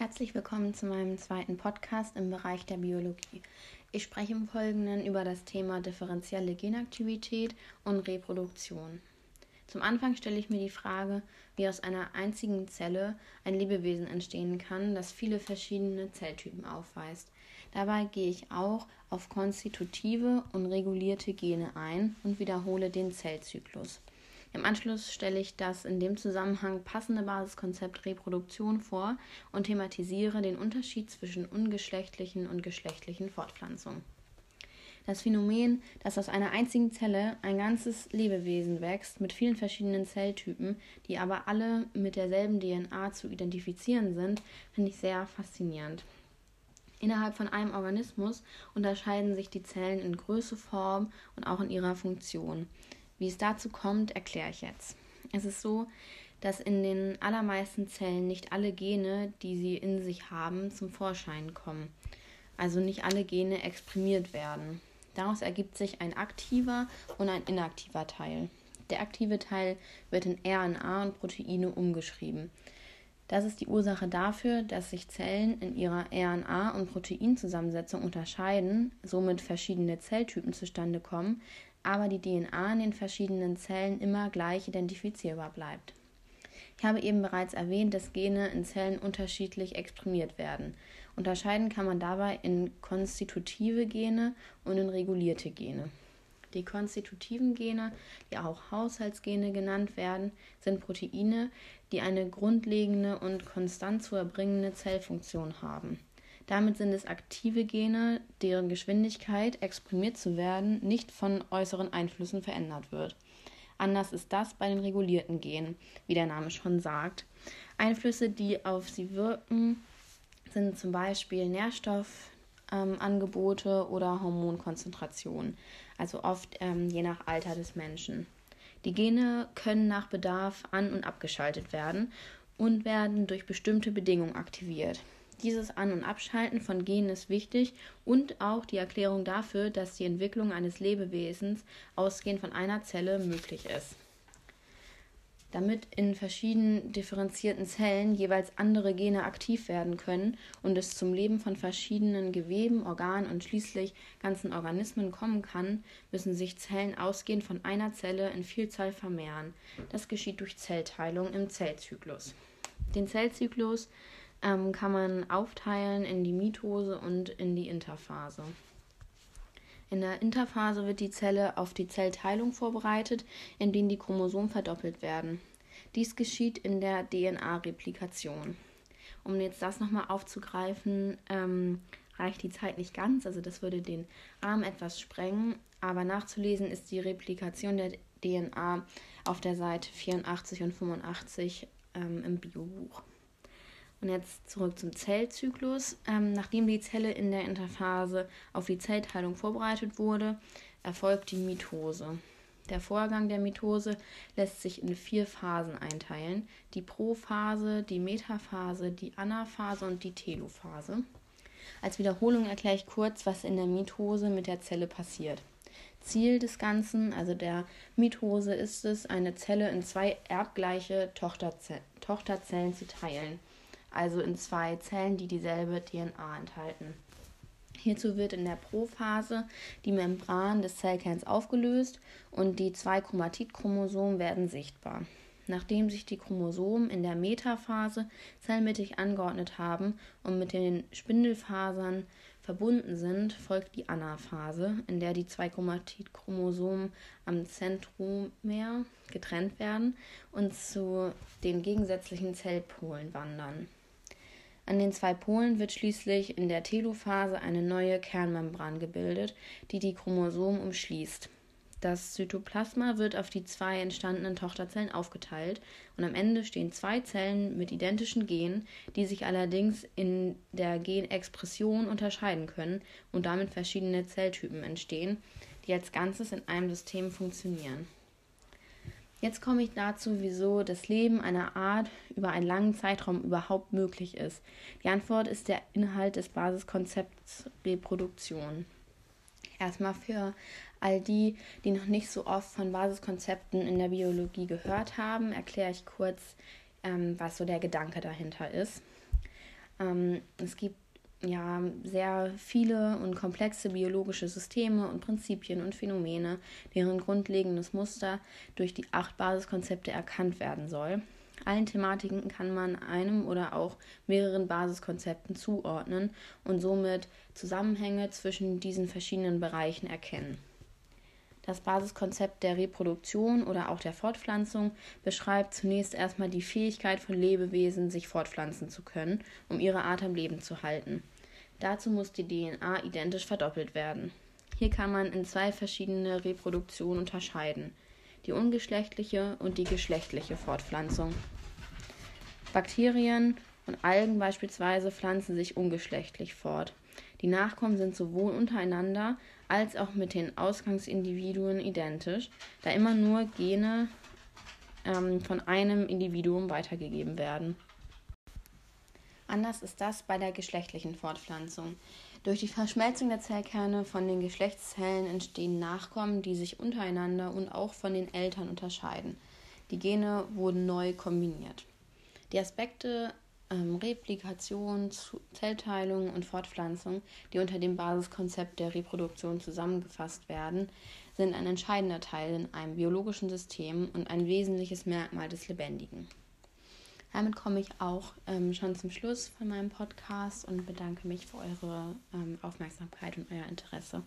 Herzlich willkommen zu meinem zweiten Podcast im Bereich der Biologie. Ich spreche im Folgenden über das Thema differenzielle Genaktivität und Reproduktion. Zum Anfang stelle ich mir die Frage, wie aus einer einzigen Zelle ein Lebewesen entstehen kann, das viele verschiedene Zelltypen aufweist. Dabei gehe ich auch auf konstitutive und regulierte Gene ein und wiederhole den Zellzyklus. Im Anschluss stelle ich das in dem Zusammenhang passende Basiskonzept Reproduktion vor und thematisiere den Unterschied zwischen ungeschlechtlichen und geschlechtlichen Fortpflanzungen. Das Phänomen, dass aus einer einzigen Zelle ein ganzes Lebewesen wächst mit vielen verschiedenen Zelltypen, die aber alle mit derselben DNA zu identifizieren sind, finde ich sehr faszinierend. Innerhalb von einem Organismus unterscheiden sich die Zellen in Größe, Form und auch in ihrer Funktion. Wie es dazu kommt, erkläre ich jetzt. Es ist so, dass in den allermeisten Zellen nicht alle Gene, die sie in sich haben, zum Vorschein kommen. Also nicht alle Gene exprimiert werden. Daraus ergibt sich ein aktiver und ein inaktiver Teil. Der aktive Teil wird in RNA und Proteine umgeschrieben. Das ist die Ursache dafür, dass sich Zellen in ihrer RNA- und Proteinzusammensetzung unterscheiden, somit verschiedene Zelltypen zustande kommen, aber die DNA in den verschiedenen Zellen immer gleich identifizierbar bleibt. Ich habe eben bereits erwähnt, dass Gene in Zellen unterschiedlich exprimiert werden. Unterscheiden kann man dabei in konstitutive Gene und in regulierte Gene. Die konstitutiven Gene, die auch Haushaltsgene genannt werden, sind Proteine, die eine grundlegende und konstant zu erbringende Zellfunktion haben. Damit sind es aktive Gene, deren Geschwindigkeit, exprimiert zu werden, nicht von äußeren Einflüssen verändert wird. Anders ist das bei den regulierten Genen, wie der Name schon sagt. Einflüsse, die auf sie wirken, sind zum Beispiel Nährstoffangebote ähm, oder Hormonkonzentrationen, also oft ähm, je nach Alter des Menschen. Die Gene können nach Bedarf an- und abgeschaltet werden und werden durch bestimmte Bedingungen aktiviert. Dieses An- und Abschalten von Genen ist wichtig und auch die Erklärung dafür, dass die Entwicklung eines Lebewesens ausgehend von einer Zelle möglich ist. Damit in verschiedenen differenzierten Zellen jeweils andere Gene aktiv werden können und es zum Leben von verschiedenen Geweben, Organen und schließlich ganzen Organismen kommen kann, müssen sich Zellen ausgehend von einer Zelle in Vielzahl vermehren. Das geschieht durch Zellteilung im Zellzyklus. Den Zellzyklus ähm, kann man aufteilen in die Mitose und in die Interphase. In der Interphase wird die Zelle auf die Zellteilung vorbereitet, indem die Chromosomen verdoppelt werden. Dies geschieht in der DNA-Replikation. Um jetzt das nochmal aufzugreifen, ähm, reicht die Zeit nicht ganz, also das würde den Rahmen etwas sprengen, aber nachzulesen ist die Replikation der DNA auf der Seite 84 und 85 ähm, im Biobuch. Und jetzt zurück zum Zellzyklus. Ähm, nachdem die Zelle in der Interphase auf die Zellteilung vorbereitet wurde, erfolgt die Mitose. Der Vorgang der Mitose lässt sich in vier Phasen einteilen: die Prophase, die Metaphase, die Anaphase und die Telophase. Als Wiederholung erkläre ich kurz, was in der Mitose mit der Zelle passiert. Ziel des Ganzen, also der Mitose, ist es, eine Zelle in zwei erbgleiche Tochterzellen zu teilen also in zwei Zellen, die dieselbe DNA enthalten. Hierzu wird in der Prophase die Membran des Zellkerns aufgelöst und die zwei Chromatidchromosomen werden sichtbar. Nachdem sich die Chromosomen in der Metaphase zellmittig angeordnet haben und mit den Spindelfasern verbunden sind, folgt die Anaphase, in der die zwei Chromatidchromosomen am Zentromer getrennt werden und zu den gegensätzlichen Zellpolen wandern. An den zwei Polen wird schließlich in der Telophase eine neue Kernmembran gebildet, die die Chromosomen umschließt. Das Zytoplasma wird auf die zwei entstandenen Tochterzellen aufgeteilt und am Ende stehen zwei Zellen mit identischen Genen, die sich allerdings in der Genexpression unterscheiden können und damit verschiedene Zelltypen entstehen, die als Ganzes in einem System funktionieren. Jetzt komme ich dazu, wieso das Leben einer Art über einen langen Zeitraum überhaupt möglich ist. Die Antwort ist der Inhalt des Basiskonzepts Reproduktion. Erstmal für all die, die noch nicht so oft von Basiskonzepten in der Biologie gehört haben, erkläre ich kurz, ähm, was so der Gedanke dahinter ist. Ähm, es gibt ja sehr viele und komplexe biologische Systeme und Prinzipien und Phänomene, deren grundlegendes Muster durch die acht Basiskonzepte erkannt werden soll. Allen Thematiken kann man einem oder auch mehreren Basiskonzepten zuordnen und somit Zusammenhänge zwischen diesen verschiedenen Bereichen erkennen. Das Basiskonzept der Reproduktion oder auch der Fortpflanzung beschreibt zunächst erstmal die Fähigkeit von Lebewesen, sich fortpflanzen zu können, um ihre Art am Leben zu halten. Dazu muss die DNA identisch verdoppelt werden. Hier kann man in zwei verschiedene Reproduktionen unterscheiden die ungeschlechtliche und die geschlechtliche Fortpflanzung. Bakterien und Algen beispielsweise pflanzen sich ungeschlechtlich fort. Die Nachkommen sind sowohl untereinander als auch mit den Ausgangsindividuen identisch, da immer nur Gene ähm, von einem Individuum weitergegeben werden. Anders ist das bei der geschlechtlichen Fortpflanzung. Durch die Verschmelzung der Zellkerne von den Geschlechtszellen entstehen Nachkommen, die sich untereinander und auch von den Eltern unterscheiden. Die Gene wurden neu kombiniert. Die Aspekte ähm, Replikation, Zellteilung und Fortpflanzung, die unter dem Basiskonzept der Reproduktion zusammengefasst werden, sind ein entscheidender Teil in einem biologischen System und ein wesentliches Merkmal des Lebendigen. Damit komme ich auch ähm, schon zum Schluss von meinem Podcast und bedanke mich für eure ähm, Aufmerksamkeit und euer Interesse.